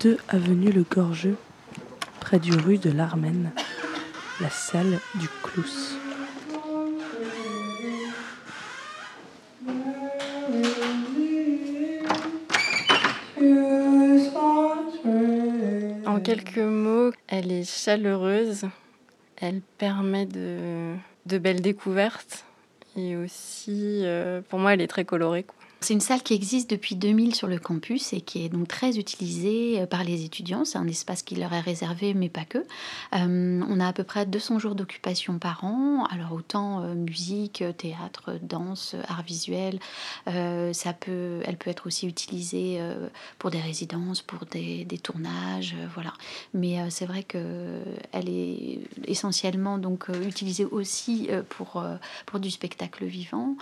2 avenue Le Gorgeux, près du rue de l'Armène, la salle du Clous. En quelques mots, elle est chaleureuse, elle permet de, de belles découvertes et aussi, euh, pour moi, elle est très colorée. C'est une salle qui existe depuis 2000 sur le campus et qui est donc très utilisée euh, par les étudiants. C'est un espace qui leur est réservé, mais pas que. Euh, on a à peu près 200 jours d'occupation par an. Alors autant euh, musique, théâtre, danse, art visuel. ça peut, elle peut être aussi utilisée pour des résidences, pour des, des tournages, voilà. Mais c'est vrai que elle est essentiellement donc utilisée aussi pour pour du spectacle vivant.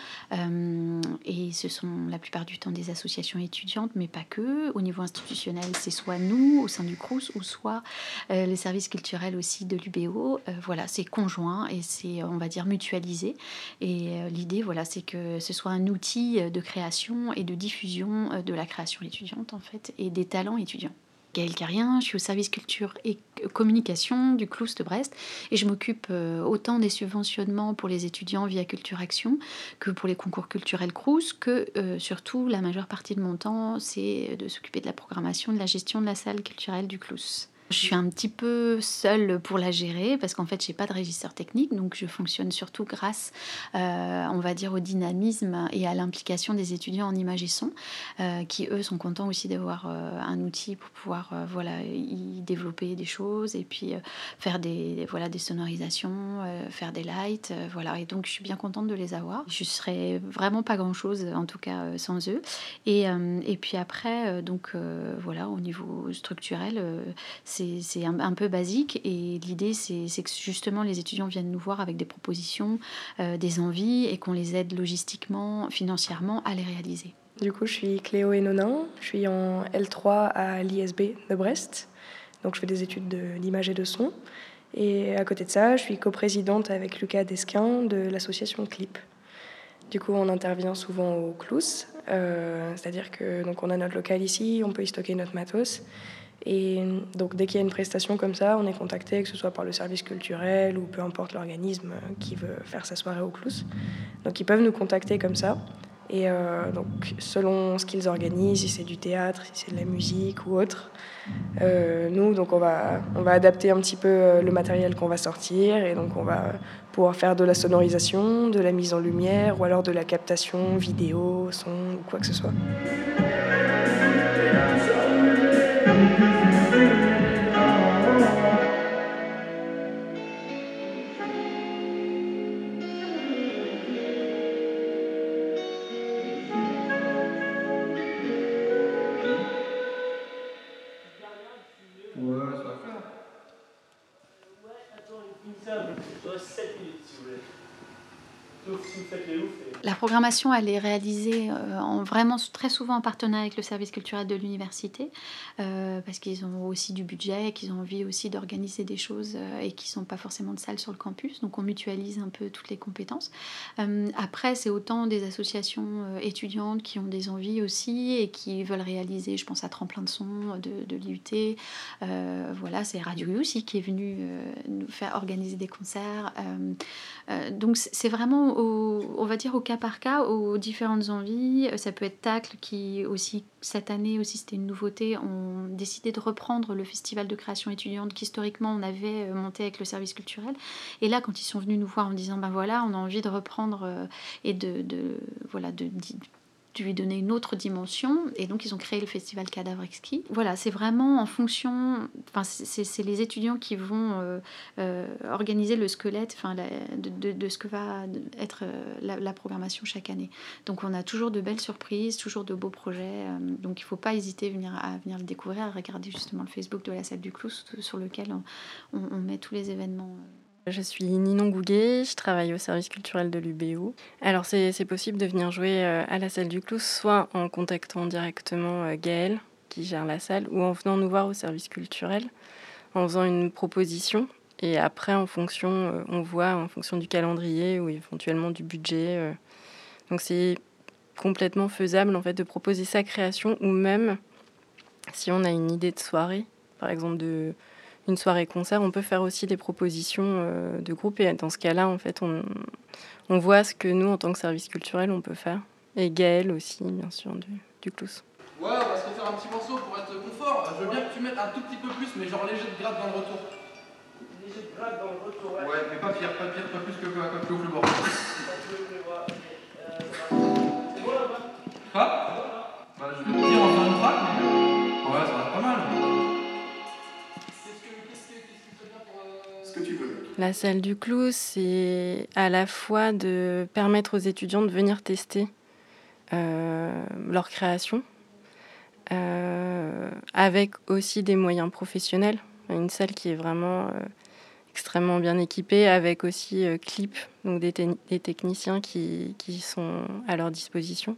et ce sont la plupart du temps des associations étudiantes, mais pas que. Au niveau institutionnel, c'est soit nous au sein du CRUS ou soit euh, les services culturels aussi de l'UBO. Euh, voilà, c'est conjoint et c'est, on va dire, mutualisé. Et euh, l'idée, voilà, c'est que ce soit un outil de création et de diffusion de la création étudiante, en fait, et des talents étudiants. Gaëlle Carrien, je suis au service culture et communication du CLOUS de Brest et je m'occupe euh, autant des subventionnements pour les étudiants via Culture Action que pour les concours culturels CRUS que euh, surtout la majeure partie de mon temps c'est de s'occuper de la programmation, de la gestion de la salle culturelle du CLOUS. Je suis un petit peu seule pour la gérer parce qu'en fait, j'ai pas de régisseur technique, donc je fonctionne surtout grâce, euh, on va dire, au dynamisme et à l'implication des étudiants en image et son, euh, qui eux sont contents aussi d'avoir euh, un outil pour pouvoir, voilà, y développer des choses et puis faire des, voilà, des sonorisations, faire des lights, voilà. Et donc, je suis bien contente de les avoir. Je serais vraiment pas grand chose, en tout cas, sans eux. Et, et puis après, donc, voilà, au niveau structurel, un, peu basique et l'idée c'est que justement les étudiants viennent nous voir avec des propositions, euh, des envies et qu'on les aide logistiquement, financièrement à les réaliser. Du coup, je suis Cléo Hénonin, je suis en L3 à l'ISB de Brest, donc je fais des études d'image et de son. Et à côté de ça, je suis coprésidente avec Lucas Desquin de l'association Clip. Du coup, on intervient souvent au CLOUS, euh, c'est-à-dire que donc on a notre local ici, on peut y stocker notre matos. Et donc dès qu'il y a une prestation comme ça, on est contacté, que ce soit par le service culturel ou peu importe l'organisme qui veut faire sa soirée au Clous. Donc ils peuvent nous contacter comme ça. Et euh, donc selon ce qu'ils organisent, si c'est du théâtre, si c'est de la musique ou autre, euh, nous donc on va on va adapter un petit peu euh, le matériel qu'on va sortir et donc on va pouvoir faire de la sonorisation, de la mise en lumière ou alors de la captation vidéo, son ou quoi que ce soit. Stand, so set me to La programmation, elle est réalisée euh, en vraiment très souvent en partenariat avec le service culturel de l'université, euh, parce qu'ils ont aussi du budget, qu'ils ont envie aussi d'organiser des choses euh, et qui sont pas forcément de salles sur le campus. Donc on mutualise un peu toutes les compétences. après, c'est autant des associations étudiantes qui ont des envies aussi et qui veulent réaliser, je pense à Tremplin de son de, de l'IUT. voilà, c'est Radio U aussi qui est venu nous faire organiser des concerts. donc c'est vraiment, on va dire, au cas par cas aux différentes envies. Ça peut être Tacle qui aussi cette année aussi c'était une nouveauté, ont décidé de reprendre le festival de création étudiante qu'historiquement on avait euh, monté avec le service culturel. Et là quand ils sont venus nous voir en disant ben voilà on a envie de reprendre euh, et de, de voilà de, lui donner une autre dimension. Et donc, ils ont créé le festival Cadavre Exquis. Voilà, c'est vraiment en fonction. Enfin, c'est les étudiants qui vont euh, euh, organiser le squelette enfin, de, de, ce que va être euh, la, programmation chaque année. Donc, on a toujours de belles surprises, toujours de beaux projets. donc, il ne faut pas hésiter à venir, à venir le découvrir, à regarder justement le Facebook de la salle du Clous sur lequel on met tous les événements. Je suis Ninon Gouguet, je travaille au service culturel de l'UBO. Alors c'est possible de venir jouer euh, à la salle du Clous, soit en contactant directement euh, Gaëlle, qui gère la salle, ou en venant nous voir au service culturel, en faisant une proposition. Et après, en fonction, euh, on voit en fonction du calendrier ou éventuellement du budget. Donc c'est complètement faisable en fait de proposer sa création ou même si on a une idée de soirée, par exemple de une soirée concert, on peut faire aussi des propositions de groupe. Et dans ce cas-là, en fait, on, on voit ce que nous, en tant que service culturel, on peut faire. Et Gaël aussi, bien sûr, du, du Clous. Ouais, on va se faire un petit morceau pour être confort. Je veux bien que tu mettes un tout petit peu plus, mais genre léger de grade dans le retour. Léger de grade dans le retour, ouais. Ouais, mais pas pire, pas pire, pas plus que, que, que, que le bord. La salle du Clous, c'est à la fois de permettre aux étudiants de venir tester euh, leur création, euh, avec aussi des moyens professionnels. Une salle qui est vraiment euh, extrêmement bien équipée, avec aussi clip, donc des, techniciens qui, sont à leur disposition.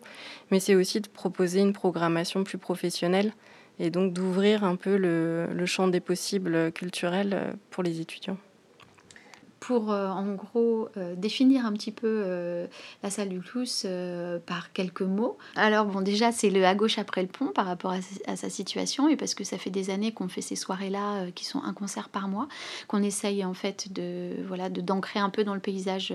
Mais c'est aussi de proposer une programmation plus professionnelle et donc d'ouvrir un peu le champ des possibles culturels pour les étudiants pour euh, en gros euh, définir un petit peu euh, la salle du Clous par quelques mots. Alors bon déjà c'est le à gauche après le pont par rapport à, sa situation et parce que ça fait des années qu'on fait ces soirées là qui sont un concert par mois, qu'on essaye en fait de voilà de d'ancrer un peu dans le paysage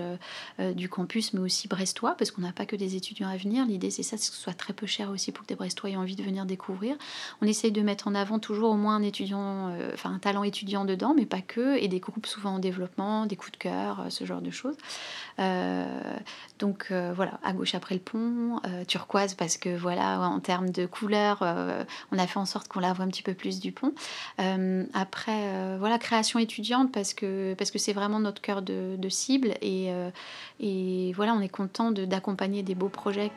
du campus mais aussi brestois parce qu'on n'a pas que des étudiants à venir. L'idée c'est ça, c'est que ce soit très peu cher aussi pour que des brestois aient envie de venir découvrir. On essaye de mettre en avant toujours au moins un étudiant, enfin un talent étudiant dedans mais pas que et des groupes souvent en développement, des coups de cœur, ce genre de choses. Euh, donc euh, voilà, à gauche après le pont, euh, turquoise parce que voilà, en termes de couleur, on a fait en sorte qu'on la voit un petit peu plus du pont. après, voilà, création étudiante parce que parce que c'est vraiment notre cœur de, cible et, et voilà, on est content d'accompagner des beaux projets.